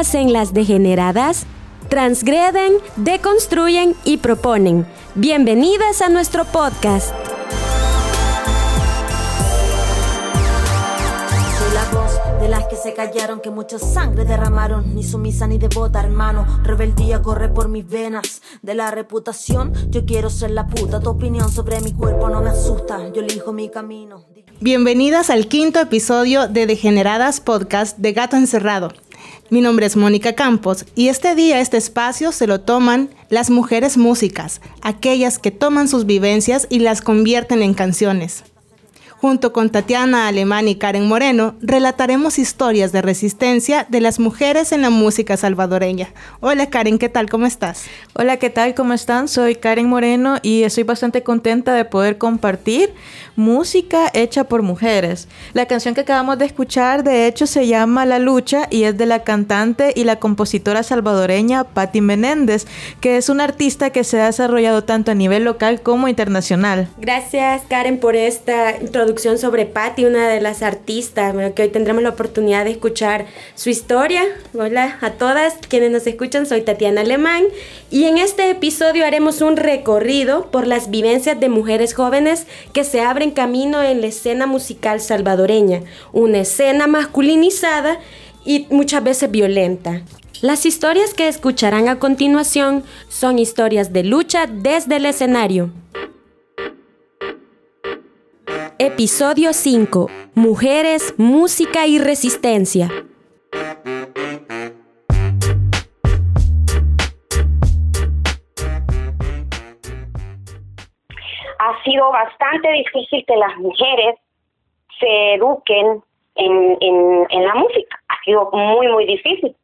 hacen las degeneradas? Transgreden, deconstruyen y proponen. Bienvenidas a nuestro podcast. las que se callaron, que mucha sangre derramaron. Ni sumisa ni devota, hermano. Rebeldía corre por mis venas. De la reputación, yo quiero ser la puta. Tu opinión sobre mi cuerpo no me asusta. Yo elijo mi camino. Bienvenidas al quinto episodio de Degeneradas Podcast de Gato Encerrado. Mi nombre es Mónica Campos y este día este espacio se lo toman las mujeres músicas, aquellas que toman sus vivencias y las convierten en canciones. Junto con Tatiana Alemán y Karen Moreno, relataremos historias de resistencia de las mujeres en la música salvadoreña. Hola Karen, ¿qué tal? ¿Cómo estás? Hola, ¿qué tal? ¿Cómo están? Soy Karen Moreno y estoy bastante contenta de poder compartir música hecha por mujeres. La canción que acabamos de escuchar, de hecho, se llama La Lucha y es de la cantante y la compositora salvadoreña Patti Menéndez, que es una artista que se ha desarrollado tanto a nivel local como internacional. Gracias, Karen, por esta introducción sobre Patti, una de las artistas, que hoy tendremos la oportunidad de escuchar su historia. Hola a todas quienes nos escuchan, soy Tatiana Alemán y en este episodio haremos un recorrido por las vivencias de mujeres jóvenes que se abren camino en la escena musical salvadoreña, una escena masculinizada y muchas veces violenta. Las historias que escucharán a continuación son historias de lucha desde el escenario. Episodio 5. Mujeres, música y resistencia. Ha sido bastante difícil que las mujeres se eduquen en, en, la música. Ha sido muy, muy difícil.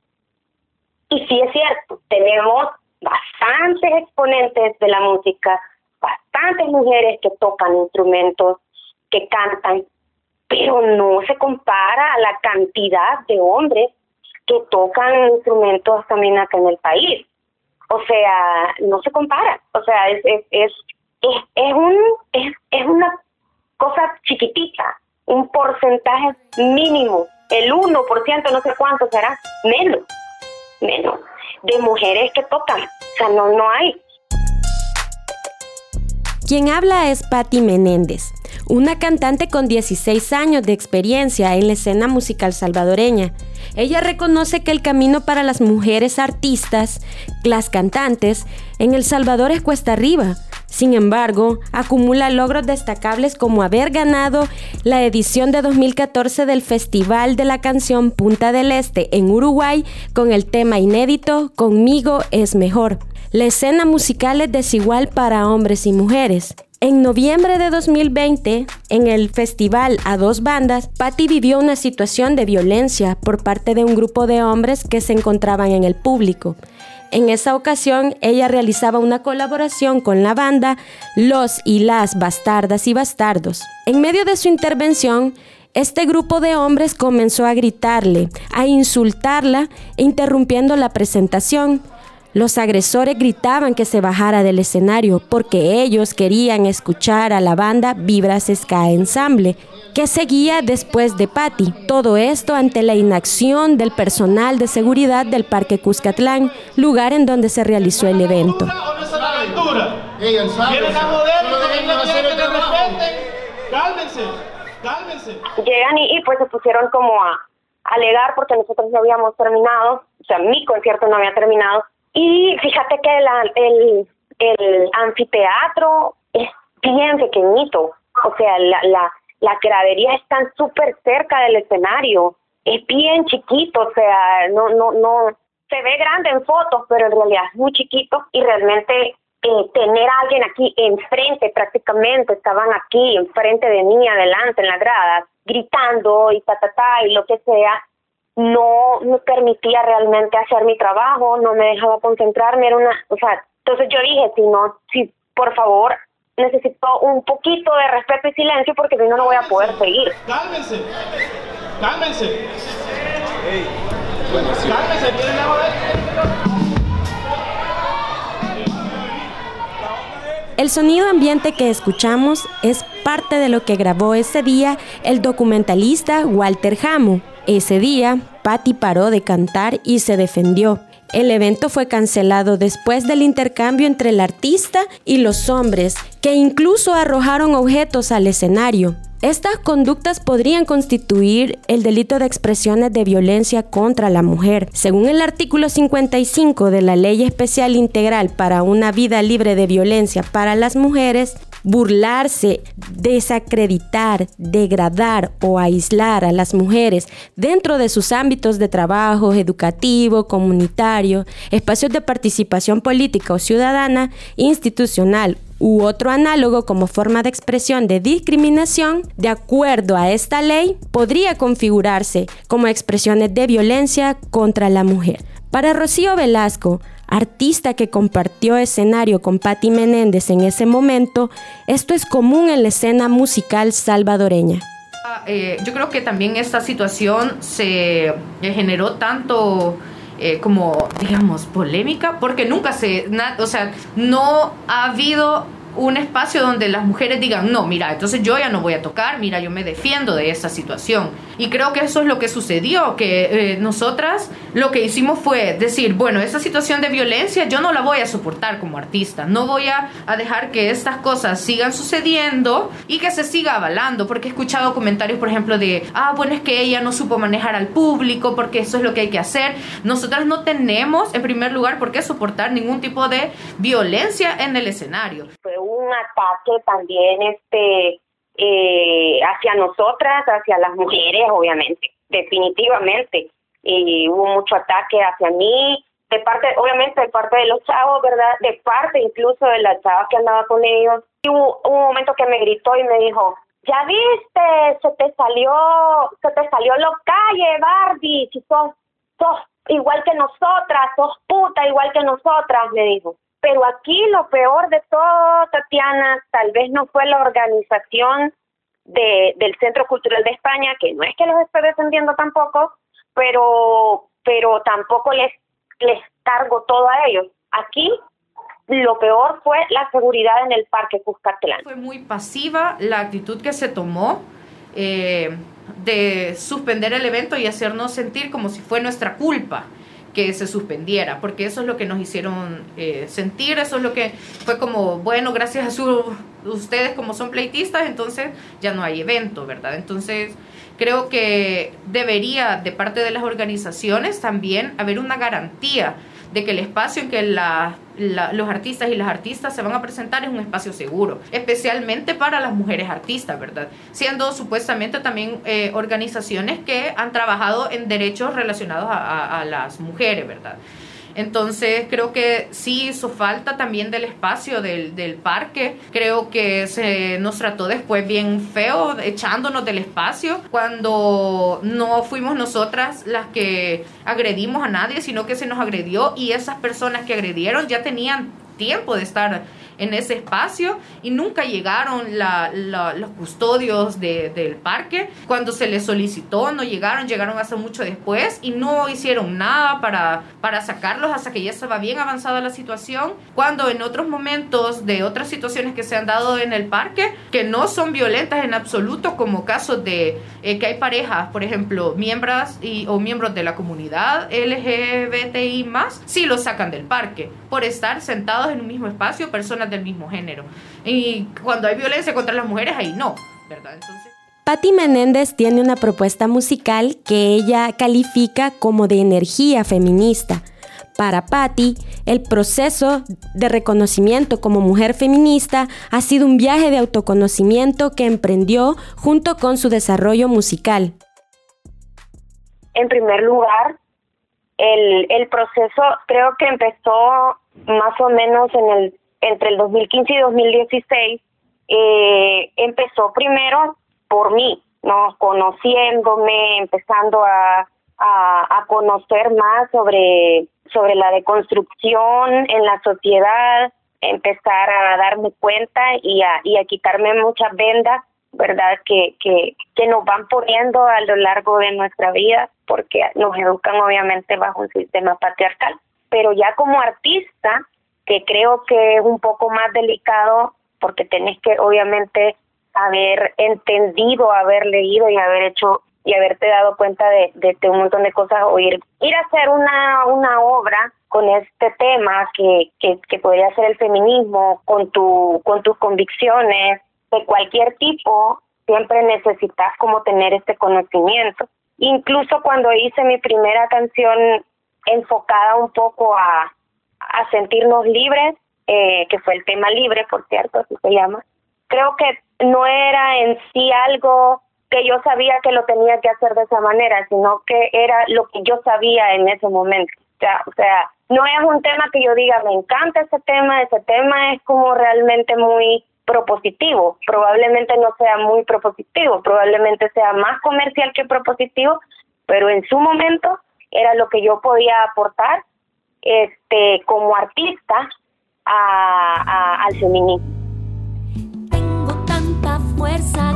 Y sí es cierto, tenemos bastantes exponentes de la música, bastantes mujeres que tocan instrumentos, que cantan, pero no se compara a la cantidad de hombres que tocan instrumentos también acá en el país. O sea, no se compara. O sea, es es es es, es un es, es una cosa chiquitita, un porcentaje mínimo, el 1%, no sé cuánto será, menos, menos, de mujeres que tocan. O sea, no, no hay. Quien habla es Patti Menéndez una cantante con 16 años de experiencia en la escena musical salvadoreña. Ella reconoce que el camino para las mujeres artistas, las cantantes, en El Salvador es cuesta arriba. Sin embargo, acumula logros destacables como haber ganado la edición de 2014 del Festival de la Canción Punta del Este en Uruguay con el tema inédito Conmigo es mejor. La escena musical es desigual para hombres y mujeres. En noviembre de 2020, en el festival A Dos Bandas, Patty vivió una situación de violencia por parte de un grupo de hombres que se encontraban en el público. En esa ocasión, ella realizaba una colaboración con la banda Los y las Bastardas y Bastardos. En medio de su intervención, este grupo de hombres comenzó a gritarle, a insultarla, interrumpiendo la presentación. Los agresores gritaban que se bajara del escenario porque ellos querían escuchar a la banda Vibras Ska Ensemble, que seguía después de Patty. Todo esto ante la inacción del personal de seguridad del Parque Cuscatlán, lugar en donde se realizó el evento. Llegan y, pues se pusieron como a alegar porque nosotros no habíamos terminado, o sea, mi concierto no había terminado y fíjate que el, el anfiteatro es bien pequeñito, o sea, la, la, la gradería está súper cerca del escenario, es bien chiquito, o sea, no, no, no, se ve grande en fotos, pero en realidad es muy chiquito. Y realmente eh, tener a alguien aquí enfrente prácticamente, estaban aquí enfrente de mí, adelante en la grada, gritando y ta, ta, ta, y lo que sea, no me permitía realmente hacer mi trabajo, no me dejaba concentrarme, era una, o sea, entonces yo dije, si no, si por favor necesito un poquito de respeto y silencio porque si no no voy a poder seguir. Cálmense, cálmense. Cálmense, El sonido ambiente que escuchamos es parte de lo que grabó ese día el documentalista Walter Hamu. Ese día, Patty paró de cantar y se defendió. El evento fue cancelado después del intercambio entre el artista y los hombres, que incluso arrojaron objetos al escenario. Estas conductas podrían constituir el delito de expresiones de violencia contra la mujer. Según el artículo 55 de la Ley Especial Integral para una vida libre de violencia para las mujeres, burlarse, desacreditar, degradar o aislar a las mujeres dentro de sus ámbitos de trabajo, educativo, comunitario, espacios de participación política o ciudadana, institucional u otro análogo como forma de expresión de discriminación, de acuerdo a esta ley, podría configurarse como expresiones de violencia contra la mujer. Para Rocío Velasco, artista que compartió escenario con Patti Menéndez en ese momento, esto es común en la escena musical salvadoreña. Eh, yo creo que también esta situación se generó tanto eh, como, digamos, polémica, porque nunca se, o sea, no ha habido un espacio donde las mujeres digan, no, mira, entonces yo ya no voy a tocar, mira, yo me defiendo de esa situación. Y creo que eso es lo que sucedió, que eh, nosotras lo que hicimos fue decir, bueno, esa situación de violencia yo no la voy a soportar como artista, no voy a, dejar que estas cosas sigan sucediendo y que se siga avalando, porque he escuchado comentarios, por ejemplo, de, ah, bueno, es que ella no supo manejar al público, porque eso es lo que hay que hacer. Nosotras no tenemos, en primer lugar, por qué soportar ningún tipo de violencia en el escenario un ataque también este eh, hacia nosotras, hacia las mujeres, obviamente, definitivamente. Y hubo mucho ataque hacia mí, de parte, obviamente de parte de los chavos, ¿verdad? De parte incluso de la chava que andaba con ellos. Y hubo, un momento que me gritó y me dijo, ya viste, se te salió, se te salió lo calle, Barbie, si sos, sos igual que nosotras, sos puta igual que nosotras, me dijo. Pero aquí lo peor de todo, Tatiana, tal vez no fue la organización de, del Centro Cultural de España, que no es que los esté defendiendo tampoco, pero, pero tampoco les, les cargo todo a ellos. Aquí lo peor fue la seguridad en el Parque Cuscatlán. Fue muy pasiva la actitud que se tomó eh, de suspender el evento y hacernos sentir como si fue nuestra culpa que se suspendiera, porque eso es lo que nos hicieron eh, sentir, eso es lo que fue como, bueno, gracias a su, ustedes como son pleitistas, entonces ya no hay evento, ¿verdad? Entonces creo que debería de parte de las organizaciones también haber una garantía de que el espacio en que los artistas y las artistas se van a presentar es un espacio seguro, especialmente para las mujeres artistas, ¿verdad? Siendo supuestamente también eh, organizaciones que han trabajado en derechos relacionados a las mujeres, ¿verdad? Entonces creo que sí hizo falta también del espacio del, del parque. Creo que se nos trató después bien feo, echándonos del espacio, cuando no fuimos nosotras las que agredimos a nadie, sino que se nos agredió y esas personas que agredieron ya tenían tiempo de estar en ese espacio y nunca llegaron los custodios del parque. Cuando se les solicitó, no llegaron, llegaron hace mucho después y no hicieron nada para, para sacarlos hasta que ya estaba bien avanzada la situación. Cuando en otros momentos de otras situaciones que se han dado en el parque, que no son violentas en absoluto, como casos de eh, que hay parejas, por ejemplo, miembros y, o miembros de la comunidad LGBTI más, sí los sacan del parque por estar sentados en un mismo espacio, personas del mismo género. Y cuando hay violencia contra las mujeres, ahí no, ¿verdad? Entonces... Patti Menéndez tiene una propuesta musical que ella califica como de energía feminista. Para Patti, el proceso de reconocimiento como mujer feminista ha sido un viaje de autoconocimiento que emprendió junto con su desarrollo musical. En primer lugar, el, el proceso creo que empezó más o menos en el entre el 2015 y 2016 eh, empezó primero por mí, ¿no? Conociéndome, empezando a, a, conocer más sobre, sobre la deconstrucción en la sociedad, empezar a darme cuenta y a, y a quitarme muchas vendas, ¿verdad? Que, que, que nos van poniendo a lo largo de nuestra vida, porque nos educan obviamente bajo un sistema patriarcal. Pero ya como artista, que creo que es un poco más delicado porque tenés que obviamente haber entendido, haber leído y haber hecho y haberte dado cuenta de, de, un montón de cosas o ir, ir a hacer una, una obra con este tema que, que, que podría ser el feminismo, con, tu, con tus convicciones de cualquier tipo, siempre necesitas como tener este conocimiento. Incluso cuando hice mi primera canción enfocada un poco a, a sentirnos libres, eh, que fue el tema libre, por cierto, así se llama, creo que no era en sí algo que yo sabía que lo tenía que hacer de esa manera, sino que era lo que yo sabía en ese momento. O sea, o sea, no es un tema que yo diga, me encanta ese tema, ese tema es como realmente muy propositivo, probablemente no sea muy propositivo, probablemente sea más comercial que propositivo, pero en su momento era lo que yo podía aportar este como artista a, al feminismo. Tengo tanta fuerza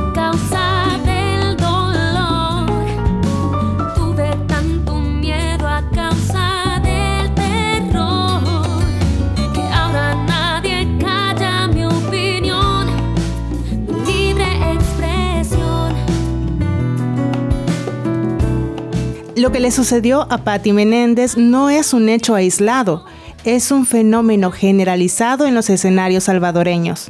Lo que le sucedió a Patti Menéndez no es un hecho aislado es un fenómeno generalizado en los escenarios salvadoreños.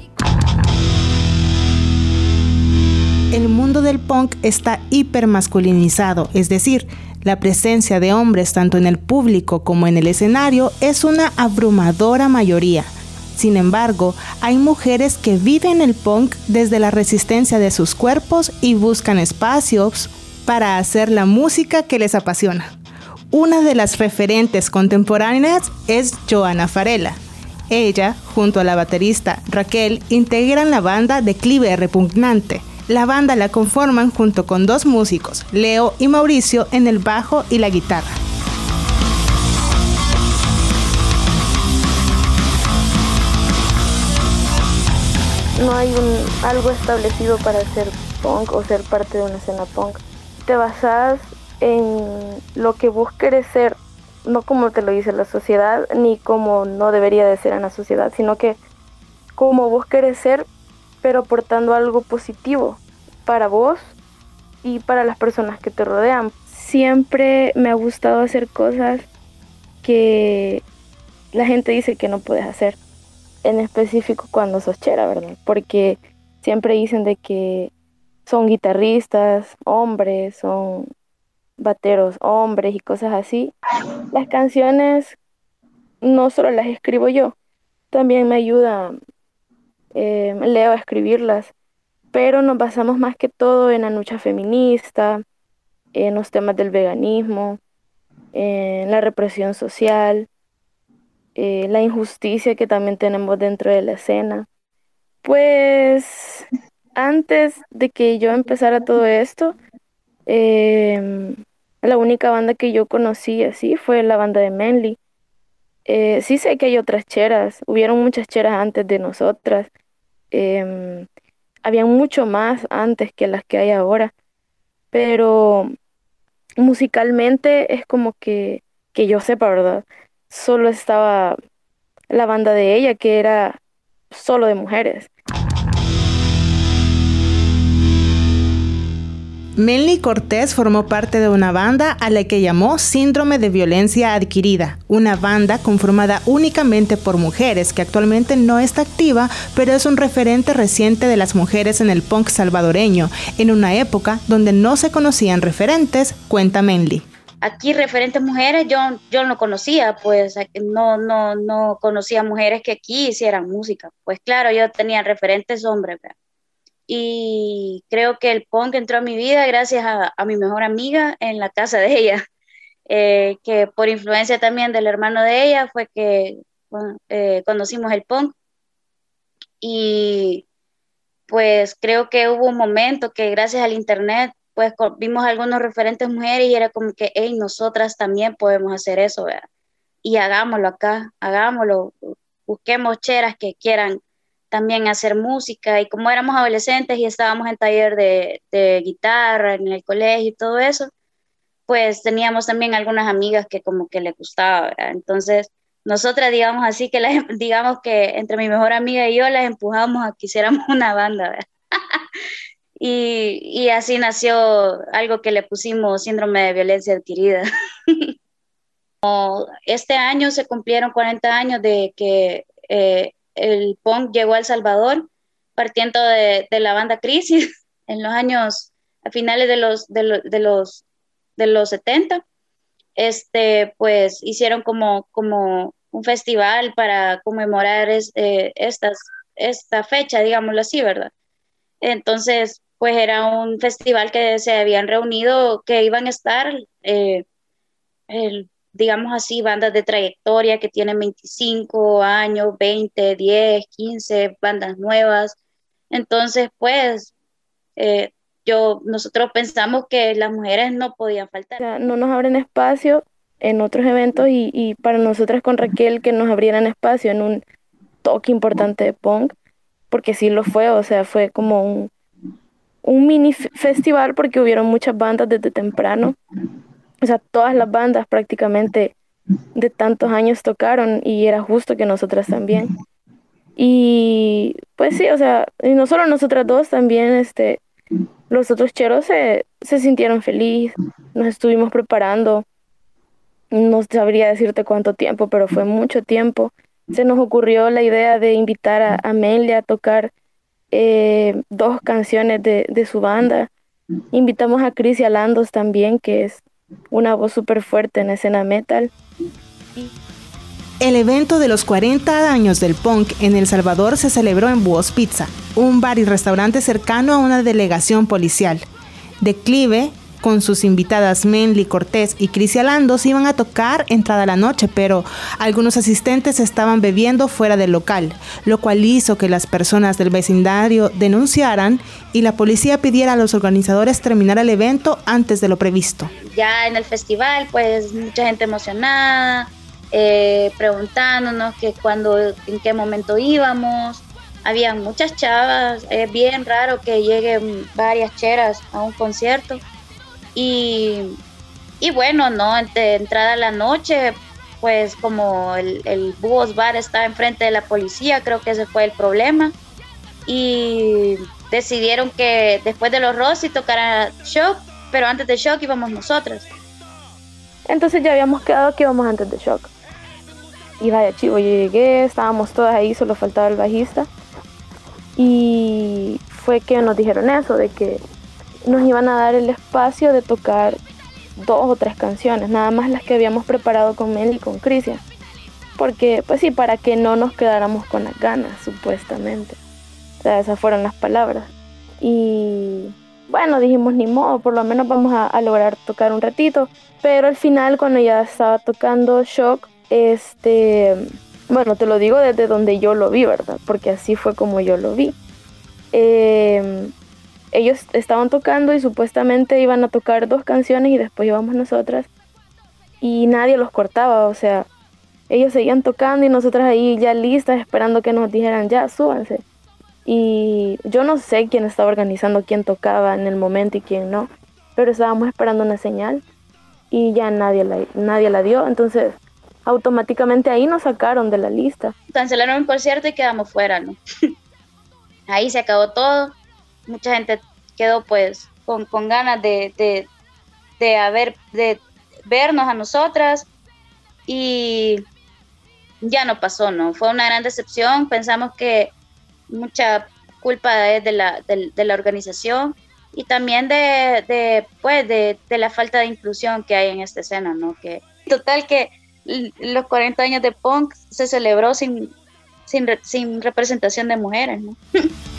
El mundo del punk está hipermasculinizado, es decir, la presencia de hombres tanto en el público como en el escenario es una abrumadora mayoría. Sin embargo, hay mujeres que viven el punk desde la resistencia de sus cuerpos y buscan espacios para hacer la música que les apasiona. Una de las referentes contemporáneas es Joana Farela. Ella, junto a la baterista Raquel, integran la banda Declive Repugnante. La banda la conforman junto con dos músicos, Leo y Mauricio, en el bajo y la guitarra. No hay algo establecido para ser punk o ser parte de una escena punk. Te basas en lo que vos querés ser, no como te lo dice la sociedad, ni como no debería de ser en la sociedad, sino que como vos querés ser, pero aportando algo positivo para vos y para las personas que te rodean. Siempre me ha gustado hacer cosas que la gente dice que no puedes hacer, en específico cuando sos chera, ¿verdad? Porque siempre dicen de que son guitarristas, hombres, son bateros hombres y cosas así. Las canciones no solo las escribo yo, también me ayuda eh, Leo a escribirlas, pero nos basamos más que todo en la lucha feminista, en los temas del veganismo, en la represión social, eh, la injusticia que también tenemos dentro de la escena. Pues antes de que yo empezara todo esto, eh, la única banda que yo conocí así fue la banda de Manly. Eh, sí sé que hay otras cheras, hubieron muchas cheras antes de nosotras. Eh, habían mucho más antes que las que hay ahora, pero musicalmente es como que, que yo sepa, ¿verdad? Solo estaba la banda de ella, que era solo de mujeres. Melny Cortés formó parte de una banda a la que llamó Síndrome de Violencia Adquirida, una banda conformada únicamente por mujeres que actualmente no está activa, pero es un referente reciente de las mujeres en el punk salvadoreño, en una época donde no se conocían referentes, cuenta Menly. Aquí referentes mujeres yo, yo no conocía, pues no, no, no conocía mujeres que aquí hicieran música. Pues claro, yo tenía referentes hombres, y creo que el punk entró a mi vida gracias a, mi mejor amiga en la casa de ella, eh, que por influencia también del hermano de ella fue que eh, conocimos el punk. Y pues creo que hubo un momento que gracias al internet pues vimos algunos referentes mujeres y era como que, hey, nosotras también podemos hacer eso, y hagámoslo acá, hagámoslo, busquemos cheras que quieran también hacer música y como éramos adolescentes y estábamos en taller de, guitarra en el colegio y todo eso, pues teníamos también algunas amigas que como que le gustaba, entonces nosotras digamos así que las, digamos que entre mi mejor amiga y yo las empujamos a que hiciéramos una banda Y, y así nació algo que le pusimos síndrome de violencia adquirida. este año se cumplieron 40 años de que eh, el punk llegó a El Salvador, partiendo de, la banda Crisis en los años, a finales de los, de, de los, de los 70. Este, pues hicieron como, como un festival para conmemorar eh, estas, esta fecha, digámoslo así, ¿verdad? Entonces, pues era un festival que se habían reunido, que iban a estar, eh, el, digamos así, bandas de trayectoria que tienen 25 años, 20, 10, 15, bandas nuevas. Entonces, pues, eh, yo, nosotros pensamos que las mujeres no podían faltar. no nos abren espacio en otros eventos y, y, para nosotras con Raquel que nos abrieran espacio en un toque importante de punk, porque sí lo fue, o sea, fue como un, un mini festival porque hubieron muchas bandas desde temprano o sea, todas las bandas prácticamente de tantos años tocaron y era justo que nosotras también. Y pues sí, o sea, y no solo nosotras dos, también este, los otros cheros se, se sintieron felices, nos estuvimos preparando, no sabría decirte cuánto tiempo, pero fue mucho tiempo. Se nos ocurrió la idea de invitar a Amelia a tocar eh, dos canciones de, de, su banda. Invitamos a Chris y a Landos también, que es una voz súper fuerte en escena metal. El evento de los 40 años del punk en El Salvador se celebró en Buos Pizza, un bar y restaurante cercano a una delegación policial. Declive con sus invitadas Menly Cortés y Crisia Landos iban a tocar entrada la noche, pero algunos asistentes estaban bebiendo fuera del local, lo cual hizo que las personas del vecindario denunciaran y la policía pidiera a los organizadores terminar el evento antes de lo previsto. Ya en el festival, pues mucha gente emocionada, eh, preguntándonos que cuando, en qué momento íbamos. Había muchas chavas, es bien raro que lleguen varias cheras a un concierto y, bueno, ¿no? De entrada a la noche, pues como el, el Búhos Bar está enfrente de la policía, creo que ese fue el problema. Y decidieron que después de los Rossi tocara Shock, pero antes de Shock íbamos nosotras. Entonces ya habíamos quedado que íbamos antes de Shock. Y vaya chivo, yo llegué, estábamos todas ahí, solo faltaba el bajista. Y fue que nos dijeron eso, de que nos iban a dar el espacio de tocar dos o tres canciones, nada más las que habíamos preparado con Mel y con Crisia. Porque, pues sí, para que no nos quedáramos con las ganas, supuestamente. O sea, esas fueron las palabras. Y bueno, dijimos ni modo, por lo menos vamos a, lograr tocar un ratito. Pero al final, cuando ya estaba tocando Shock, este, bueno, te lo digo desde donde yo lo vi, ¿verdad? Porque así fue como yo lo vi. Eh, ellos estaban tocando y supuestamente iban a tocar dos canciones y después íbamos nosotras y nadie los cortaba, o sea, ellos seguían tocando y nosotras ahí ya listas esperando que nos dijeran ya, súbanse. Y yo no sé quién estaba organizando, quién tocaba en el momento y quién no, pero estábamos esperando una señal y ya nadie la, nadie la dio, entonces automáticamente ahí nos sacaron de la lista. Cancelaron el concierto y quedamos fuera, ¿no? ahí se acabó todo mucha gente quedó pues con, con ganas de, de, de, haber, de vernos a nosotras y ya no pasó, ¿no? Fue una gran decepción, pensamos que mucha culpa es de la, de, la organización y también de, de, pues, de, de, la falta de inclusión que hay en esta escena, ¿no? Que total que los 40 años de punk se celebró sin, sin, sin representación de mujeres, ¿no?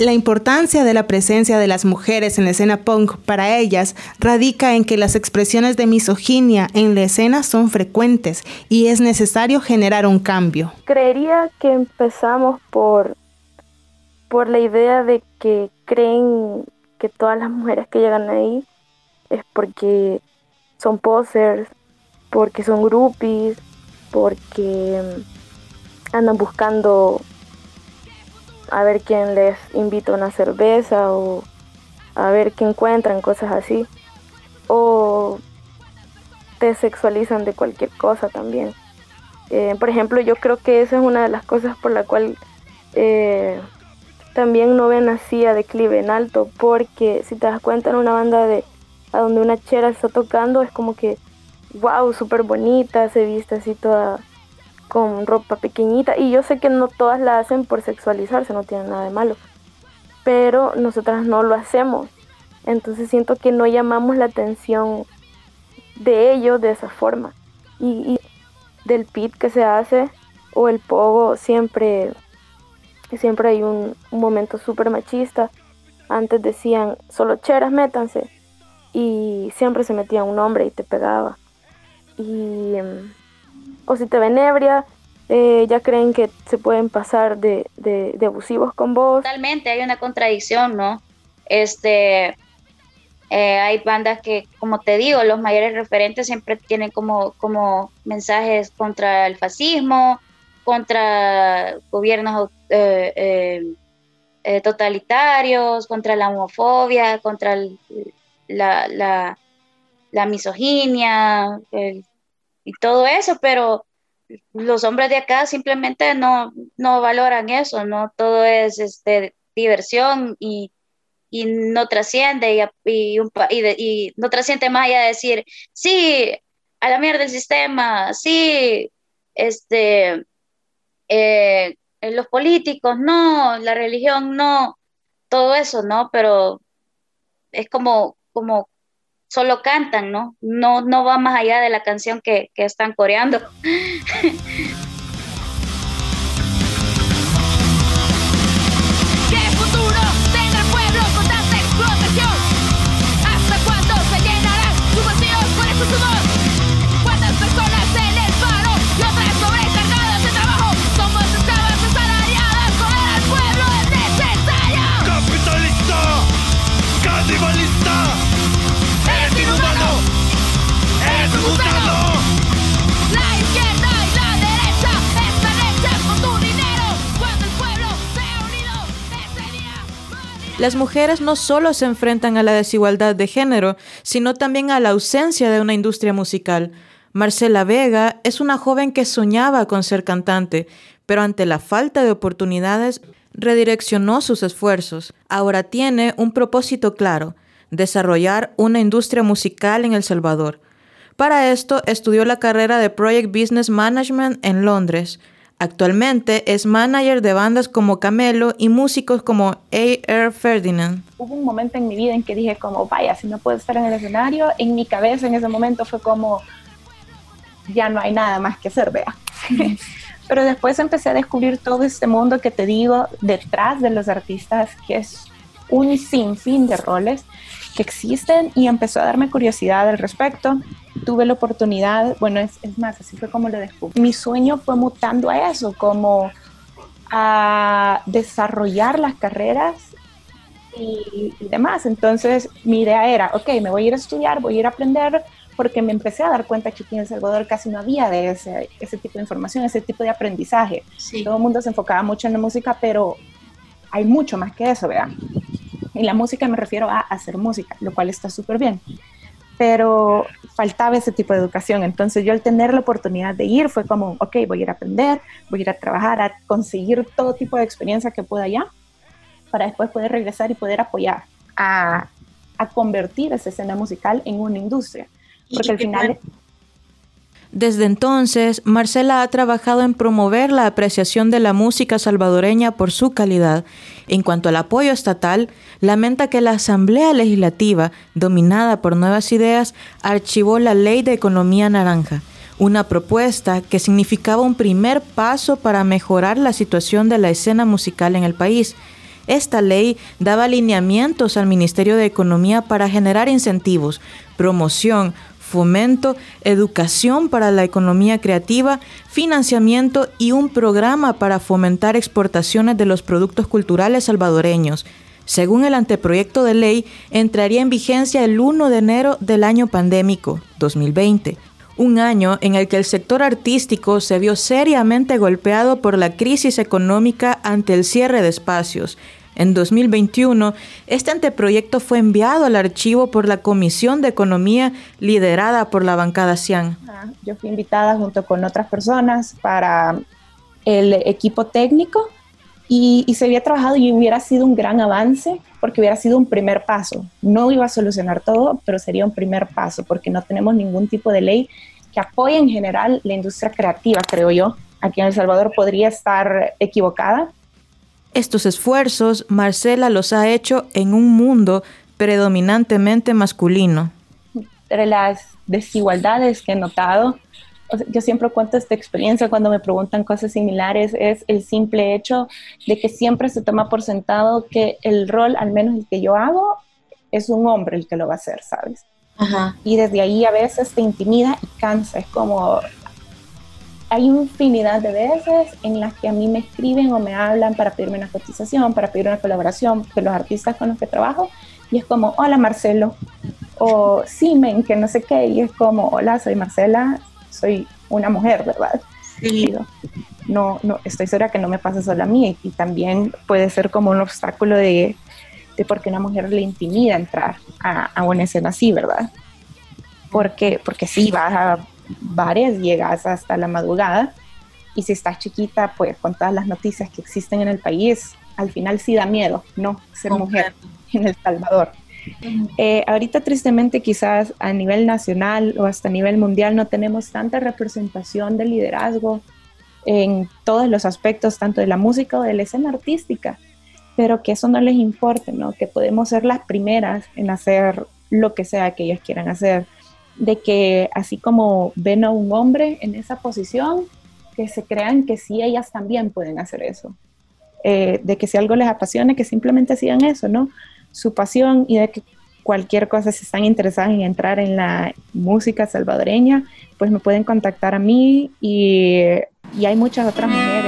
La importancia de la presencia de las mujeres en la escena punk para ellas radica en que las expresiones de misoginia en la escena son frecuentes y es necesario generar un cambio. Creería que empezamos por, por la idea de que creen que todas las mujeres que llegan ahí es porque son posers, porque son groupies, porque mm, andan buscando a ver quién les invita una cerveza o a ver qué encuentran, cosas así. O te sexualizan de cualquier cosa también. Eh, por ejemplo, yo creo que esa es una de las cosas por la cual eh, también no ven así a declive en alto, porque si te das cuenta en una banda de a donde una chera está tocando, es como que, wow, súper bonita, se viste así toda con ropa pequeñita, y yo sé que no todas la hacen por sexualizarse, no tiene nada de malo, pero nosotras no lo hacemos, entonces siento que no llamamos la atención de ellos de esa forma, y, y del pit que se hace, o el pogo, siempre siempre hay un, momento súper machista. Antes decían, solo cheras, métanse. Y siempre se metía un hombre y te pegaba. Y, em, o si te ven ebria, eh, ya creen que se pueden pasar de, de, abusivos con vos. Totalmente, hay una contradicción, ¿no? Este, eh, hay bandas que, como te digo, los mayores referentes siempre tienen como, como mensajes contra el fascismo, contra gobiernos eh, totalitarios, contra la homofobia, contra la, la, misoginia y todo eso, pero los hombres de acá simplemente no, no valoran eso, no todo es este, diversión y, no trasciende y, y, no trasciende más allá de decir, sí, a la mierda del sistema, sí, este, eh, los políticos no, la religión no, todo eso, ¿no? Pero es como, como solo cantan, ¿no? No, no va más allá de la canción que, están coreando. Las mujeres no solo se enfrentan a la desigualdad de género, sino también a la ausencia de una industria musical. Marcela Vega es una joven que soñaba con ser cantante, pero ante la falta de oportunidades redireccionó sus esfuerzos. Ahora tiene un propósito claro, desarrollar una industria musical en El Salvador. Para esto estudió la carrera de Project Business Management en Londres. Actualmente es manager de bandas como Camelo y músicos como A.R. Ferdinand. Hubo un momento en mi vida en que dije como, vaya, si no puedo estar en el escenario, en mi cabeza en ese momento fue como, ya no hay nada más que hacer, vea. Pero después empecé a descubrir todo este mundo que te digo detrás de los artistas, que es un sinfín de roles que existen y empezó a darme curiosidad al respecto. Tuve la oportunidad, bueno, es, más, así fue como lo descubrí. Mi sueño fue mutando a eso, como a desarrollar las carreras y, demás. Entonces mi idea era, ok, me voy a ir a estudiar, voy a ir a aprender, porque me empecé a dar cuenta que aquí en El Salvador casi no había de ese, ese tipo de información, ese tipo de aprendizaje. Todo el mundo se enfocaba mucho en la música, pero hay mucho más que eso, ¿verdad? En la música me refiero a hacer música, lo cual está súper bien. Pero faltaba ese tipo de educación. Entonces yo al tener la oportunidad de ir fue como, ok, voy a ir a aprender, voy a ir a trabajar, a conseguir todo tipo de experiencia que pueda allá, para después poder regresar y poder apoyar a, a convertir esa escena musical en una industria. Porque al final... Desde entonces, Marcela ha trabajado en promover la apreciación de la música salvadoreña por su calidad. En cuanto al apoyo estatal, lamenta que la Asamblea Legislativa, dominada por nuevas ideas, archivó la Ley de Economía Naranja, una propuesta que significaba un primer paso para mejorar la situación de la escena musical en el país. Esta ley daba alineamientos al Ministerio de Economía para generar incentivos, promoción, fomento, educación para la economía creativa, financiamiento y un programa para fomentar exportaciones de los productos culturales salvadoreños. Según el anteproyecto de ley, entraría en vigencia el 1 de enero del año pandémico 2020, un año en el que el sector artístico se vio seriamente golpeado por la crisis económica ante el cierre de espacios, en 2021, este anteproyecto fue enviado al archivo por la Comisión de Economía liderada por la bancada CIAN. Yo fui invitada junto con otras personas para el equipo técnico Y, y, se había trabajado y hubiera sido un gran avance porque hubiera sido un primer paso. No iba a solucionar todo, pero sería un primer paso porque no tenemos ningún tipo de ley que apoye en general la industria creativa, creo yo. Aquí en El Salvador podría estar equivocada. Estos esfuerzos Marcela los ha hecho en un mundo predominantemente masculino. Entre las desigualdades que he notado, yo siempre cuento esta experiencia cuando me preguntan cosas similares, es el simple hecho de que siempre se toma por sentado que el rol, al menos el que yo hago, es un hombre el que lo va a hacer, ¿sabes? Y desde ahí a veces te intimida y cansa, es como... Hay infinidad de veces en las que a mí me escriben o me hablan para pedirme una cotización, para pedir una colaboración de los artistas con los que trabajo, y es como, hola Marcelo, o Simen, que no sé qué, y es como, hola, soy Marcela, soy una mujer, ¿verdad? Sí. No, no, estoy segura que no me pasa solo a mí y también puede ser como un obstáculo de, de por qué una mujer le intimida entrar a, a una escena así, ¿verdad? Porque, porque sí, vas a bares, llegas hasta la madrugada y si estás chiquita, pues con todas las noticias que existen en el país, al final sí da miedo, ¿no? Ser mujer en El Salvador. Eh, ahorita tristemente quizás a nivel nacional o hasta a nivel mundial no tenemos tanta representación de liderazgo en todos los aspectos, tanto de la música o de la escena artística, pero que eso no les importe, ¿no? Que podemos ser las primeras en hacer lo que sea que ellas quieran hacer, de que así como ven a un hombre en esa posición, que se crean que sí ellas también pueden hacer eso, eh, de que si algo les apasiona, que simplemente sigan eso, ¿no? su pasión y de que cualquier cosa, si están interesadas en entrar en la música salvadoreña, pues me pueden contactar a mí y, y hay muchas otras mujeres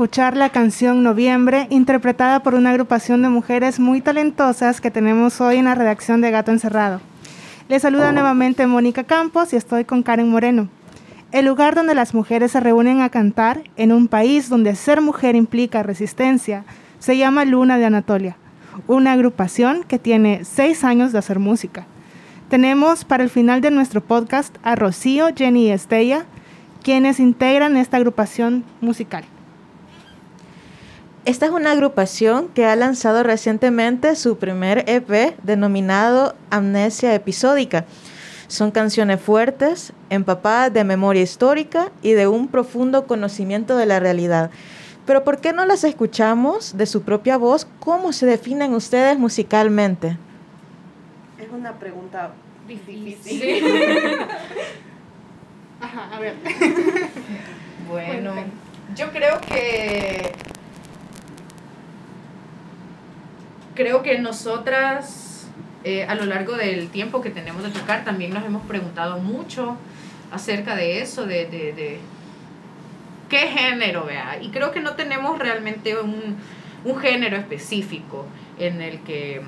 escuchar la canción Noviembre, interpretada por una agrupación de mujeres muy talentosas que tenemos hoy en la redacción de Gato Encerrado. Les saluda nuevamente Mónica Campos y estoy con Karen Moreno. El lugar donde las mujeres se reúnen a cantar en un país donde ser mujer implica resistencia se llama Luna de Anatolia, una agrupación que tiene seis años de hacer música. Tenemos para el final de nuestro podcast a Rocío, Jenny y Estella, quienes integran esta agrupación musical. Esta es una agrupación que ha lanzado recientemente su primer EP denominado Amnesia Episódica. Son canciones fuertes, empapadas de memoria histórica y de un profundo conocimiento de la realidad. Pero ¿por qué no las escuchamos de su propia voz? ¿Cómo se definen ustedes musicalmente? Es una pregunta difícil. Ajá, a ver. Bueno, yo creo que creo que nosotras, eh, a lo largo del tiempo que tenemos de tocar, también nos hemos preguntado mucho acerca de eso, de, de, qué género, vea. Y creo que no tenemos realmente un, un género específico en el que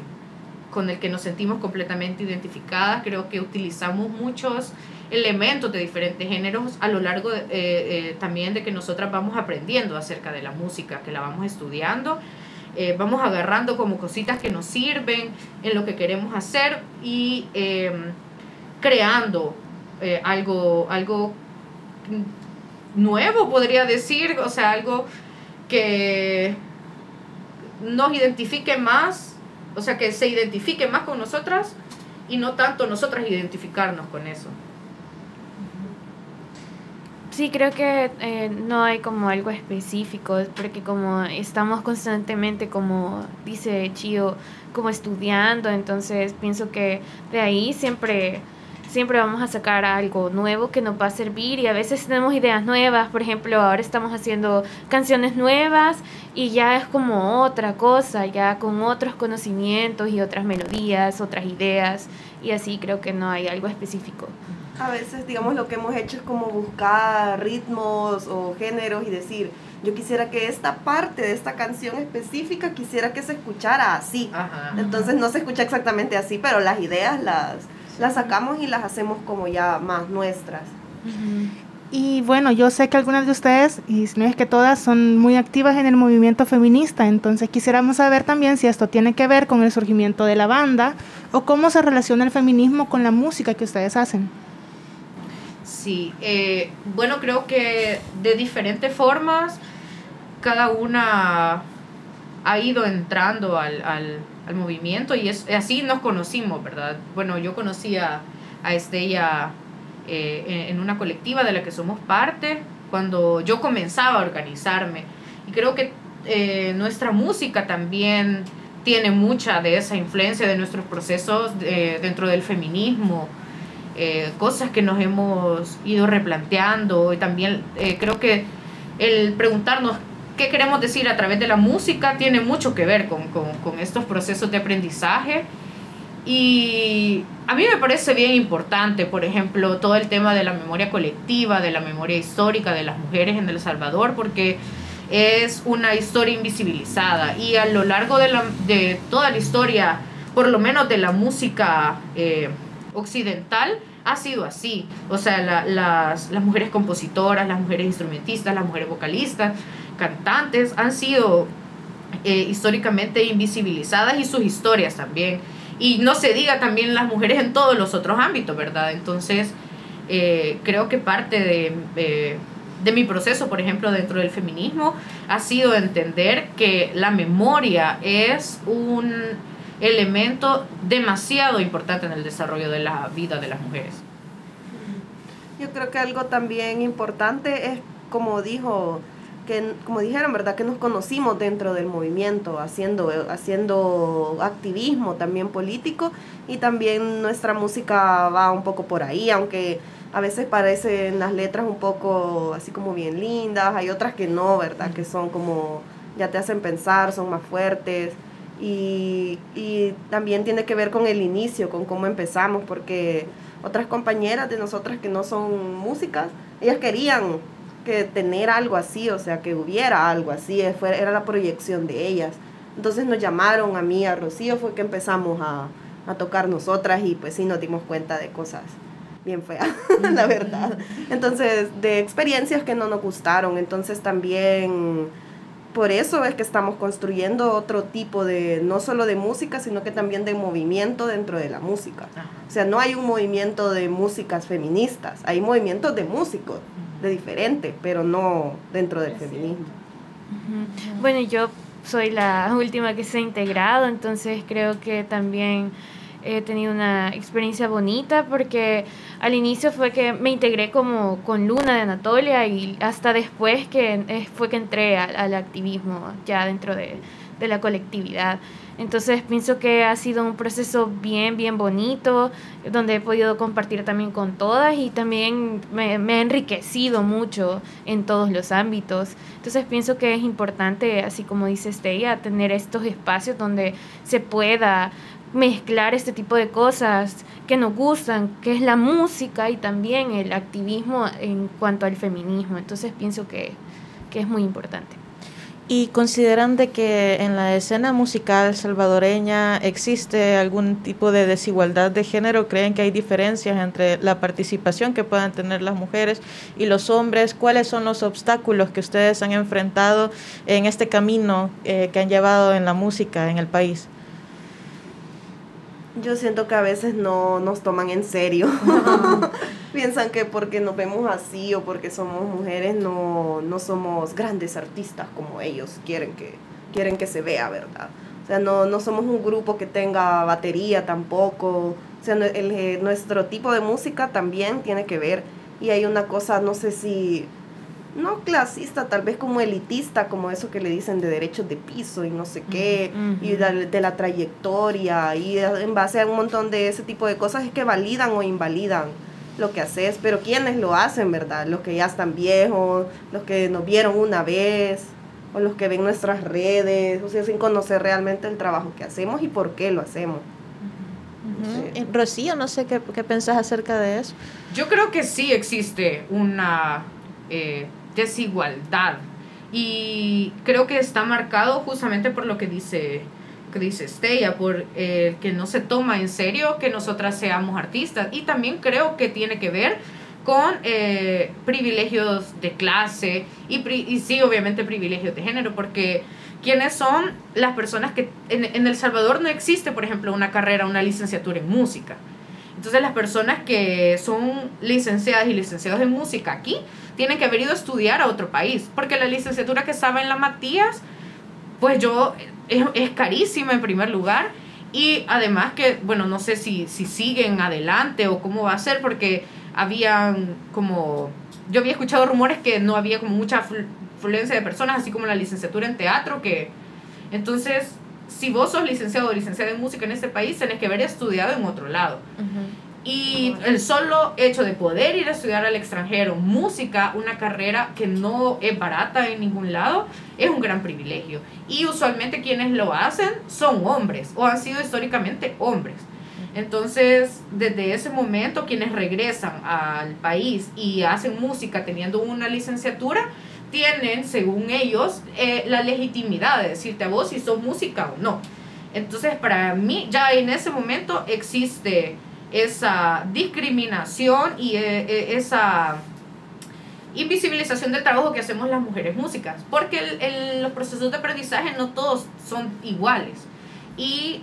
con el que nos sentimos completamente identificadas. Creo que utilizamos muchos elementos de diferentes géneros a lo largo de, eh, eh, también de que nosotras vamos aprendiendo acerca de la música, que la vamos estudiando. Eh, vamos agarrando como cositas que nos sirven en lo que queremos hacer y em, creando algo, algo nuevo, podría decir, o sea, algo que nos identifique más, o sea, que se identifique más con nosotras y no tanto nosotras identificarnos con eso. Sí, creo que eh, no hay como algo específico, porque como estamos constantemente, como dice Chio, como estudiando, entonces pienso que de ahí siempre siempre vamos a sacar algo nuevo que nos va a servir y a veces tenemos ideas nuevas, por ejemplo, ahora estamos haciendo canciones nuevas y ya es como otra cosa, ya con otros conocimientos y otras melodías, otras ideas y así creo que no hay algo específico. A veces, digamos, lo que hemos hecho es como buscar ritmos o géneros y decir, yo quisiera que esta parte de esta canción específica quisiera que se escuchara así. Entonces no se escucha exactamente así, pero las ideas las, las sacamos y las hacemos como ya más nuestras. Y bueno, yo sé que algunas de ustedes, y si no es que todas, son muy activas en el movimiento feminista, entonces quisiéramos saber también si esto tiene que ver con el surgimiento de la banda o cómo se relaciona el feminismo con la música que ustedes hacen. Sí, eh, bueno, creo que de diferentes formas cada una ha ido entrando al, al, al movimiento y es, así nos conocimos, ¿verdad? Bueno, yo conocí a, a Estella eh, en, una colectiva de la que somos parte cuando yo comenzaba a organizarme y creo que eh, nuestra música también tiene mucha de esa influencia de nuestros procesos dentro del feminismo eh, cosas que nos hemos ido replanteando. Y también eh, creo que el preguntarnos qué queremos decir a través de la música tiene mucho que ver con, con, con estos procesos de aprendizaje. Y a mí me parece bien importante, por ejemplo, todo el tema de la memoria colectiva, de la memoria histórica de las mujeres en El Salvador, porque es una historia invisibilizada. Y a lo largo de, la, de toda la historia, por lo menos de la música eh, occidental ha sido así. O sea, las, mujeres compositoras, las mujeres instrumentistas, las mujeres vocalistas, cantantes, han sido eh, históricamente invisibilizadas y sus historias también. Y no se diga también las mujeres en todos los otros ámbitos, ¿verdad? Entonces, eh, creo que parte de, de mi proceso, por ejemplo, dentro del feminismo, ha sido entender que la memoria es un elemento demasiado importante en el desarrollo de la vida de las mujeres. Yo creo que algo también importante es, como dijo, que como dijeron, ¿verdad? Que nos conocimos dentro del movimiento, haciendo, haciendo activismo también político y también nuestra música va un poco por ahí, aunque a veces parecen las letras un poco así como bien lindas, hay otras que no, ¿verdad? Que son como, ya te hacen pensar, son más fuertes. Y, y también tiene que ver con el inicio, con cómo empezamos, porque otras compañeras de nosotras que no son músicas, ellas querían que tener algo así, o sea, que hubiera algo así, era la proyección de ellas. Entonces nos llamaron a mí, a Rocío, fue que empezamos a, a tocar nosotras y pues sí nos dimos cuenta de cosas bien feas, la verdad. Entonces, de experiencias que no nos gustaron, entonces también por eso es que estamos construyendo otro tipo de, no solo de música, sino que también de movimiento dentro de la música. O sea, no hay un movimiento de músicas feministas, hay movimientos de músicos, de diferente, pero no dentro del feminismo. Bueno, yo soy la última que se ha integrado, entonces creo que también he tenido una experiencia bonita porque al inicio fue que me integré como con Luna de Anatolia y hasta después que fue que entré al, activismo ya dentro de, de, la colectividad. Entonces pienso que ha sido un proceso bien, bien bonito, donde he podido compartir también con todas y también me, me ha enriquecido mucho en todos los ámbitos. Entonces pienso que es importante, así como dice Estella, tener estos espacios donde se pueda mezclar este tipo de cosas que nos gustan, que es la música y también el activismo en cuanto al feminismo. Entonces pienso que, que es muy importante. ¿Y consideran de que en la escena musical salvadoreña existe algún tipo de desigualdad de género? ¿Creen que hay diferencias entre la participación que puedan tener las mujeres y los hombres? ¿Cuáles son los obstáculos que ustedes han enfrentado en este camino eh, que han llevado en la música en el país? Yo siento que a veces no nos toman en serio. Piensan que porque nos vemos así o porque somos mujeres no, no somos grandes artistas como ellos quieren que, quieren que se vea, ¿verdad? O sea, no, no somos un grupo que tenga batería tampoco. O sea, el, nuestro tipo de música también tiene que ver. Y hay una cosa, no sé si no clasista, tal vez como elitista, como eso que le dicen de derechos de piso y no sé qué, y de, la trayectoria, y en base a un montón de ese tipo de cosas es que validan o invalidan lo que haces, pero quienes lo hacen, ¿verdad? Los que ya están viejos, los que nos vieron una vez, o los que ven nuestras redes, o sea, sin conocer realmente el trabajo que hacemos y por qué lo hacemos. Rocío, no sé qué, qué pensás acerca de eso. Yo creo que sí existe una... Eh, desigualdad. Y creo que está marcado justamente por lo que dice, que dice Stella, por el que no se toma en serio que nosotras seamos artistas. Y también creo que tiene que ver con eh, privilegios de clase y, y, sí, obviamente privilegios de género, porque ¿quiénes son las personas que en, en El Salvador no existe, por ejemplo, una carrera, una licenciatura en música? Entonces las personas que son licenciadas y licenciados en música aquí tienen que haber ido a estudiar a otro país, porque la licenciatura que estaba en la Matías, pues yo, es, carísima en primer lugar, y además que, bueno, no sé si, si siguen adelante o cómo va a ser, porque habían como, yo había escuchado rumores que no había como mucha fluencia de personas, así como la licenciatura en teatro, que entonces si vos sos licenciado o licenciada en música en este país, tenés que haber estudiado en otro lado. Y el solo hecho de poder ir a estudiar al extranjero música, una carrera que no es barata en ningún lado, es un gran privilegio. Y usualmente quienes lo hacen son hombres o han sido históricamente hombres. Entonces, desde ese momento, quienes regresan al país y hacen música teniendo una licenciatura, tienen, según ellos, eh, la legitimidad de decirte a vos si sos música o no. Entonces, para mí, ya en ese momento existe esa discriminación y eh, eh, esa invisibilización del trabajo que hacemos las mujeres músicas, porque el, los procesos de aprendizaje no todos son iguales y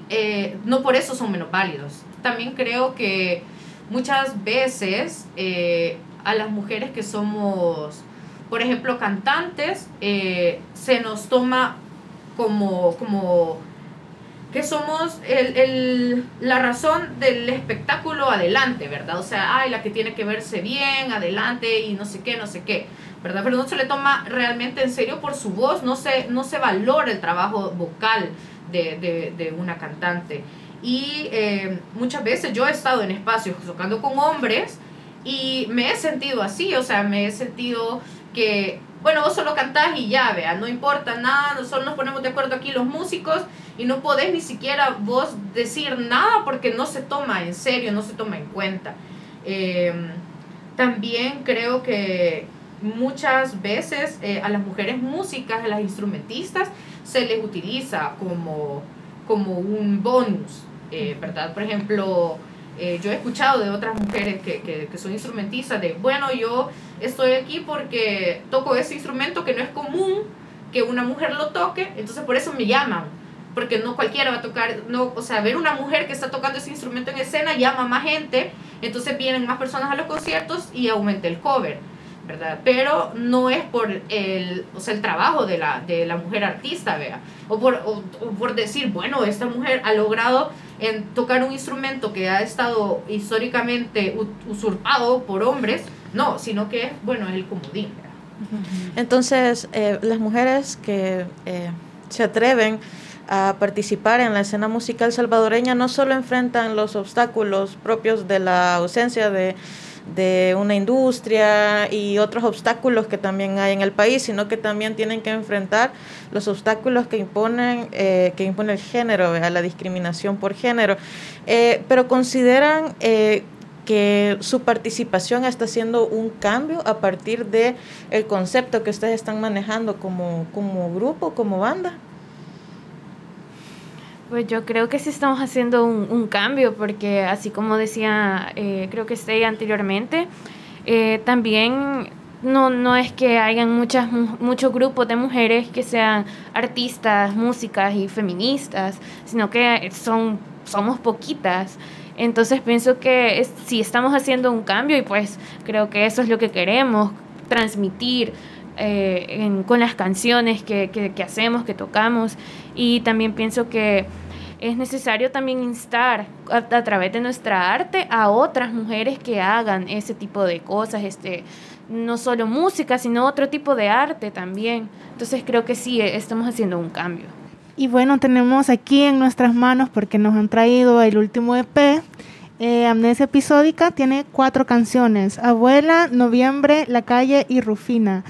no por eso son menos válidos. También creo que muchas veces a las mujeres que somos por ejemplo, cantantes, eh, se nos toma como, como que somos el, el, la razón del espectáculo adelante, ¿verdad? O sea, ay, la que tiene que verse bien, adelante y no sé qué, no sé qué, ¿verdad? Pero no se le toma realmente en serio por su voz, no se, no se valora el trabajo vocal de, de, de una cantante. Y eh, muchas veces yo he estado en espacios tocando con hombres y me he sentido así, o sea, me he sentido que, bueno, vos solo cantás y ya, vea, no importa nada, solo nos ponemos de acuerdo aquí los músicos y no podés ni siquiera vos decir nada porque no se toma en serio, no se toma en cuenta. Em, también creo que muchas veces eh, a las mujeres músicas, a las instrumentistas, se les utiliza como, como un bonus, eh, ¿verdad? Por ejemplo, eh, yo he escuchado de otras mujeres que, que, que, son instrumentistas de, bueno, yo estoy aquí porque toco ese instrumento que no es común que una mujer lo toque, entonces por eso me llaman, porque no cualquiera va a tocar, no, o sea, ver una mujer que está tocando ese instrumento en escena llama a más gente, entonces vienen más personas a los conciertos y aumenta el cover. ¿Verdad? Pero no es por el, o sea, el trabajo de la, de la mujer artista, vea, o por, o, por decir, bueno, esta mujer ha logrado en tocar un instrumento que ha estado históricamente usurpado por hombres, no, sino que, bueno, es el comodín. Entonces, eh, las mujeres que eh, se atreven a participar en la escena musical salvadoreña no solo enfrentan los obstáculos propios de la ausencia de de una industria y otros obstáculos que también hay en el país, sino que también tienen que enfrentar los obstáculos que imponen eh, que impone el género, la discriminación por género. Eh, pero consideran eh, que su participación está haciendo un cambio a partir de el concepto que ustedes están manejando como, como grupo, como banda. Pues yo creo que sí estamos haciendo un, cambio, porque así como decía, eh, creo que esté anteriormente, eh, también no, no es que hayan muchas, muchos grupos de mujeres que sean artistas, músicas y feministas, sino que son, somos poquitas. Entonces pienso que si estamos haciendo un cambio y pues creo que eso es lo que queremos, transmitir eh, con las canciones que, que, hacemos, que tocamos. Y también pienso que es necesario también instar a, través de nuestra arte a otras mujeres que hagan ese tipo de cosas, este, no solo música, sino otro tipo de arte también. Entonces creo que sí, estamos haciendo un cambio. Y bueno, tenemos aquí en nuestras manos, porque nos han traído el último EP, eh, Amnesia Episódica, tiene cuatro canciones, Abuela, Noviembre, La Calle y Rufina.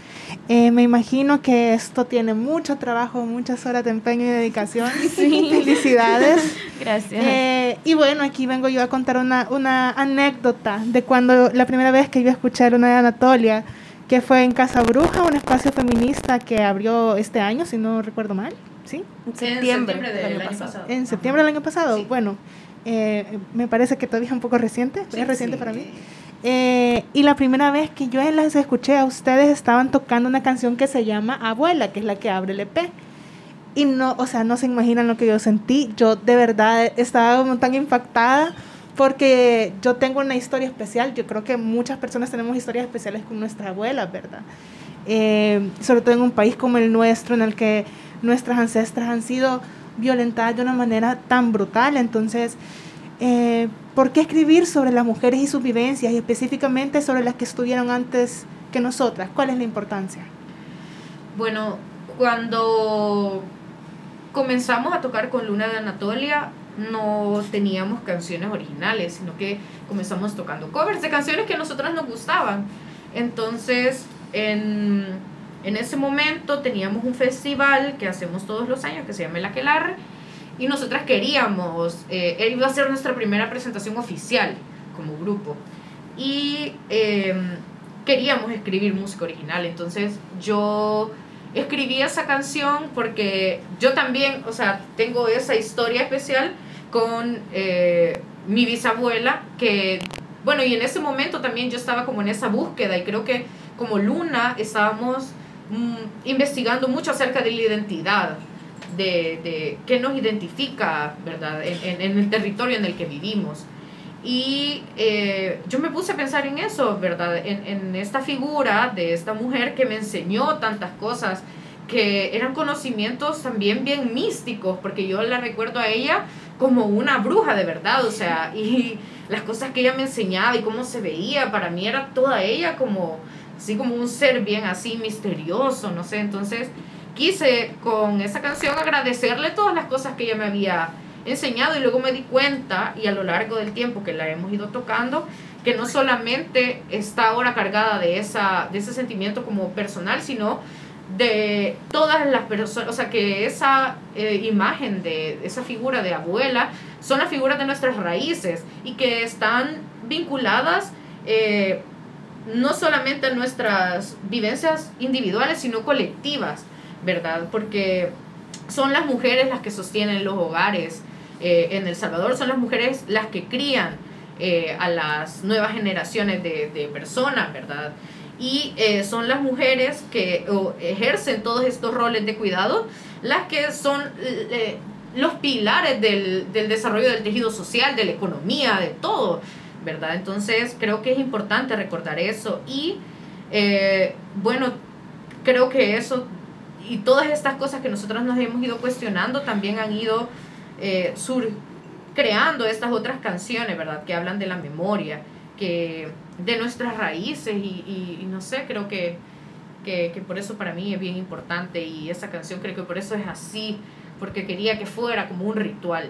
Eh, me imagino que esto tiene mucho trabajo, muchas horas de empeño y dedicación. Sí. Felicidades. Gracias. Eh, y bueno, aquí vengo yo a contar una, una anécdota de cuando la primera vez que iba a escuchar una de Anatolia, que fue en Casa Bruja, un espacio feminista que abrió este año, si no recuerdo mal. ¿sí? En septiembre, del, año, pasado. En septiembre del año pasado, bueno, eh, me parece que todavía es un poco reciente, es reciente para mí. Eh, y la primera vez que yo las escuché a ustedes estaban tocando una canción que se llama Abuela, que es la que abre el EP. Y no, o sea, no se imaginan lo que yo sentí. Yo de verdad estaba como tan impactada porque yo tengo una historia especial. Yo creo que muchas personas tenemos historias especiales con nuestra abuela, ¿verdad? Eh, sobre todo en un país como el nuestro, en el que nuestras ancestras han sido violentadas de una manera tan brutal. Entonces, eh, ¿por qué escribir sobre las mujeres y sus vivencias y específicamente sobre las que estuvieron antes que nosotras? ¿Cuál es la importancia? Bueno, cuando comenzamos a tocar con Luna de Anatolia, no teníamos canciones originales, sino que comenzamos tocando covers de canciones que a nosotras nos gustaban. Entonces, en en ese momento teníamos un festival que hacemos todos los años que se llama El Aquelarre y nosotras queríamos, eh, iba a ser nuestra primera presentación oficial como grupo. Y em, queríamos escribir música original, entonces yo escribí esa canción porque yo también, o sea, tengo esa historia especial con eh, mi bisabuela que, bueno, y en ese momento también yo estaba como en esa búsqueda y creo que como Luna estábamos Mm, investigando mucho acerca de la identidad, de, de qué nos identifica, ¿verdad?, en, en, el territorio en el que vivimos. Y eh, yo me puse a pensar en eso, ¿verdad? En, en, esta figura de esta mujer que me enseñó tantas cosas, que eran conocimientos también bien místicos, porque yo la recuerdo a ella como una bruja de verdad, o sea, y las cosas que ella me enseñaba y cómo se veía, para mí era toda ella como así como un ser bien así misterioso, no sé, entonces quise con esa canción agradecerle todas las cosas que ella me había enseñado y luego me di cuenta y a lo largo del tiempo que la hemos ido tocando que no solamente está ahora cargada de esa de ese sentimiento como personal sino de todas las personas o sea que esa eh, imagen de esa figura de abuela son las figuras de nuestras raíces y que están vinculadas eh, no solamente a nuestras vivencias individuales, sino colectivas, ¿verdad? Porque son las mujeres las que sostienen los hogares eh, en El Salvador, son las mujeres las que crían eh, a las nuevas generaciones de, personas, ¿verdad? Y eh, son las mujeres que ejercen todos estos roles de cuidado, las que son los pilares del, del desarrollo del tejido social, de la economía, de todo. ¿verdad? Entonces creo que es importante recordar eso y bueno, creo que eso y todas estas cosas que nosotros nos hemos ido cuestionando también han ido eh, sur creando estas otras canciones, ¿verdad? Que hablan de la memoria, que de nuestras raíces y, no sé, creo que, que, que, por eso para mí es bien importante y esa canción creo que por eso es así, porque quería que fuera como un ritual,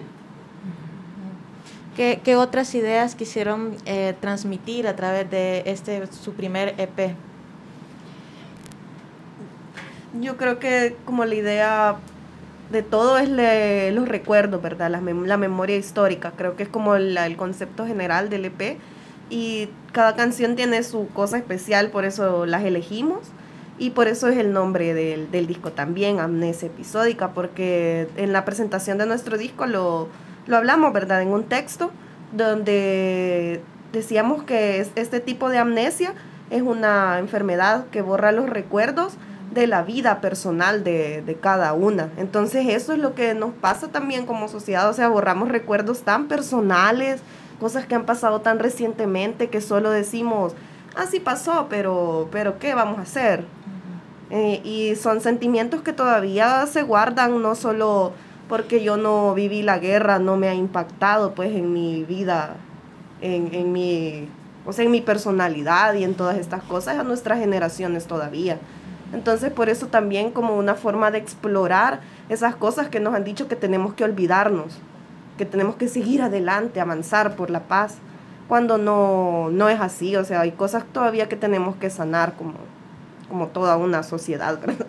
¿Qué, qué otras ideas quisieron eh, transmitir a través de este su primer EP? Yo creo que como la idea de todo es le- los recuerdos, ¿verdad? La, mem- la memoria histórica. Creo que es como la- el concepto general del EP. Y cada canción tiene su cosa especial, por eso las elegimos. Y por eso es el nombre del, del disco también, Amnesia Episódica, porque en la presentación de nuestro disco lo, lo hablamos, ¿verdad? En un texto donde decíamos que es- este tipo de amnesia es una enfermedad que borra los recuerdos de la vida personal de, de cada una. Entonces eso es lo que nos pasa también como sociedad, o sea, borramos recuerdos tan personales, cosas que han pasado tan recientemente que solo decimos, así pasó, pero, pero ¿qué vamos a hacer? Eh, y son sentimientos que todavía se guardan, no solo porque yo no viví la guerra, no me ha impactado pues en mi vida, en, en mi, o sea, en mi personalidad y en todas estas cosas a nuestras generaciones todavía. Entonces por eso también como una forma de explorar esas cosas que nos han dicho que tenemos que olvidarnos, que tenemos que seguir adelante, avanzar por la paz, cuando no, no es así, o sea, hay cosas todavía que tenemos que sanar como, como toda una sociedad, ¿verdad?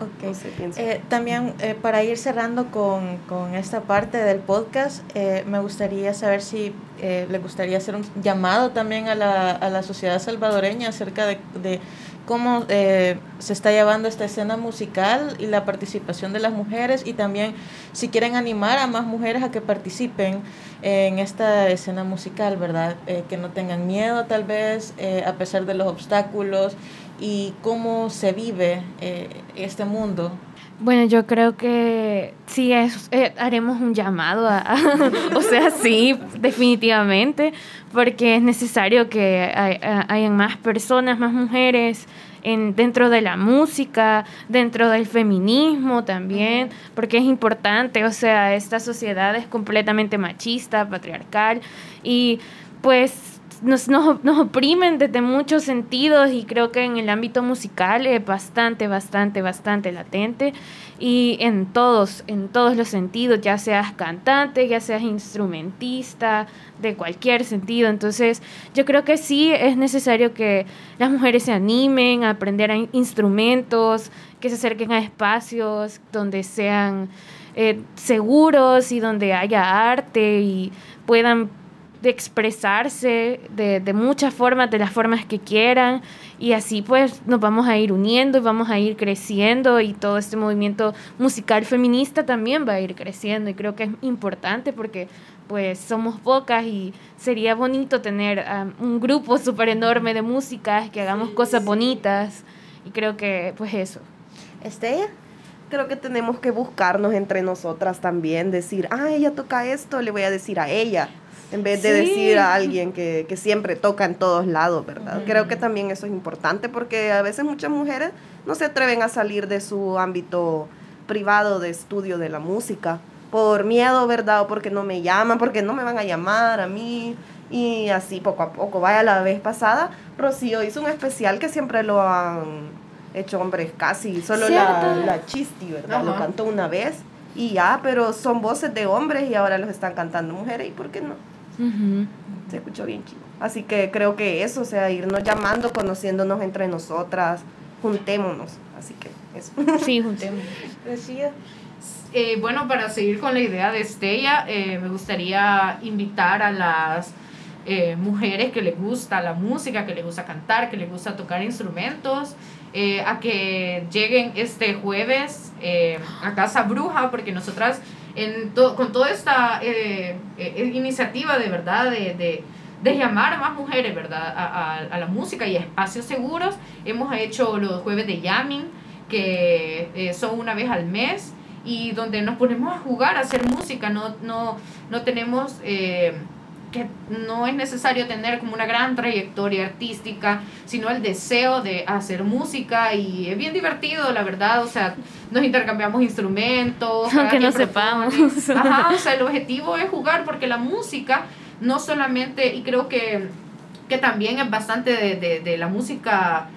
Ok. No sé. Eh, también eh, para ir cerrando con, con esta parte del podcast, eh, me gustaría saber si eh, le gustaría hacer un llamado también a la, a la sociedad salvadoreña acerca de, de cómo eh, se está llevando esta escena musical y la participación de las mujeres y también si quieren animar a más mujeres a que participen en esta escena musical, ¿verdad? Eh, que no tengan miedo tal vez, eh, a pesar de los obstáculos y cómo se vive eh, este mundo. Bueno, yo creo que sí es, eh, haremos un llamado a, a- o sea, sí, definitivamente, porque es necesario que hay- a- hayan más personas, más mujeres en, dentro de la música, dentro del feminismo también, porque es importante, o sea, esta sociedad es completamente machista, patriarcal, y pues nos, nos, oprimen desde muchos sentidos y creo que en el ámbito musical es bastante, bastante, bastante latente y en todos, en todos los sentidos, ya seas cantante, ya seas instrumentista, de cualquier sentido. Entonces yo creo que sí es necesario que las mujeres se animen a aprender a in- instrumentos, que se acerquen a espacios donde sean eh, seguros y donde haya arte y puedan de expresarse de, de muchas formas, de las formas que quieran, y así pues nos vamos a ir uniendo y vamos a ir creciendo. Y todo este movimiento musical feminista también va a ir creciendo. Y creo que es importante porque pues somos pocas y sería bonito tener um, un grupo súper enorme de músicas que hagamos cosas bonitas. Y creo que pues eso. Estella. Creo que tenemos que buscarnos entre nosotras también, decir, ah, ella toca esto, le voy a decir a ella, en vez de Sí. decir a alguien que, que siempre toca en todos lados, ¿verdad? Creo que también eso es importante porque a veces muchas mujeres no se atreven a salir de su ámbito privado de estudio de la música por miedo, ¿verdad? O porque no me llaman, porque no me van a llamar a mí. Y así poco a poco. Vaya, la vez pasada, Rocío hizo un especial que siempre lo han hecho hombres casi. Solo la, la Chisti, ¿verdad? Lo cantó una vez. Y ya, pero son voces de hombres y ahora los están cantando mujeres. ¿Y por qué no? Se escuchó bien chido. Así que creo que eso, o sea, irnos llamando, conociéndonos entre nosotras, juntémonos. Así que eso. Sí. Decía. Eh, bueno, para seguir con la idea de Estella, eh, me gustaría invitar a las eh, mujeres que les gusta la música, que les gusta cantar, que les gusta tocar instrumentos, eh, a que lleguen este jueves eh, a Casa Bruja, porque nosotras en to- con toda esta eh, eh, iniciativa de verdad de, de, llamar a más mujeres verdad a, a- la música y a espacios seguros, hemos hecho los jueves de jamming, que eh, son una vez al mes y donde nos ponemos a jugar, a hacer música, no, no, no tenemos, eh, que no es necesario tener como una gran trayectoria artística, sino el deseo de hacer música y es bien divertido, la verdad, o sea, nos intercambiamos instrumentos. Aunque no sepamos. Ajá, o sea, el objetivo es jugar porque la música no solamente, y creo que, que también es bastante de, de, de la música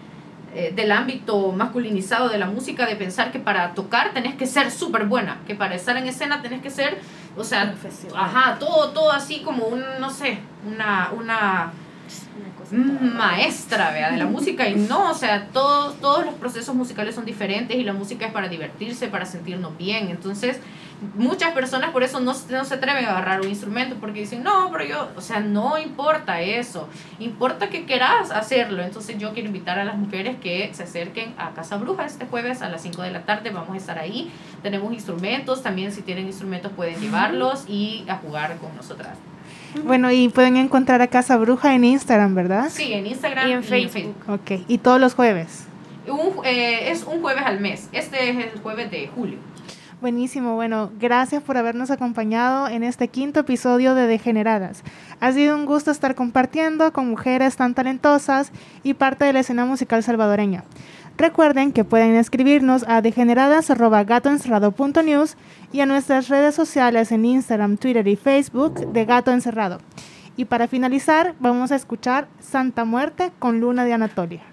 eh, del ámbito masculinizado de la música, de pensar que para tocar tenés que ser súper buena, que para estar en escena tenés que ser o sea, ajá, todo, todo así como un, no sé, una, una maestra ¿vea? de la música y no, o sea, todos, todos los procesos musicales son diferentes y la música es para divertirse, para sentirnos bien. Entonces, muchas personas por eso no, no se atreven a agarrar un instrumento porque dicen, no, pero yo, o sea, no importa eso, importa que quieras hacerlo. Entonces yo quiero invitar a las mujeres que se acerquen a Casa Bruja este jueves a las 5 de la tarde, vamos a estar ahí, tenemos instrumentos, también si tienen instrumentos pueden llevarlos y a jugar con nosotras. Bueno, y pueden encontrar a Casa Bruja en Instagram, ¿verdad? Sí, en Instagram y en Facebook. Ok, y todos los jueves. Un, eh, es un jueves al mes. Este es el jueves de julio. Buenísimo, bueno, gracias por habernos acompañado en este quinto episodio de Degeneradas. Ha sido un gusto estar compartiendo con mujeres tan talentosas y parte de la escena musical salvadoreña. Recuerden que pueden escribirnos a degeneradas.gatoencerrado.news y a nuestras redes sociales en Instagram, Twitter y Facebook de Gato Encerrado. Y para finalizar, vamos a escuchar Santa Muerte con Luna de Anatolia.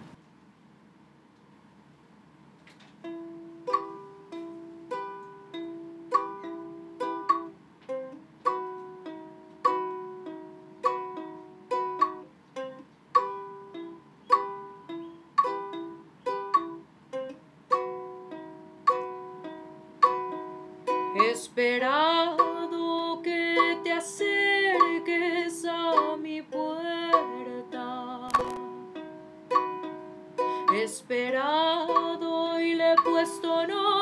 Esperado y le he puesto nombre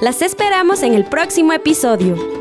Las esperamos en el próximo episodio.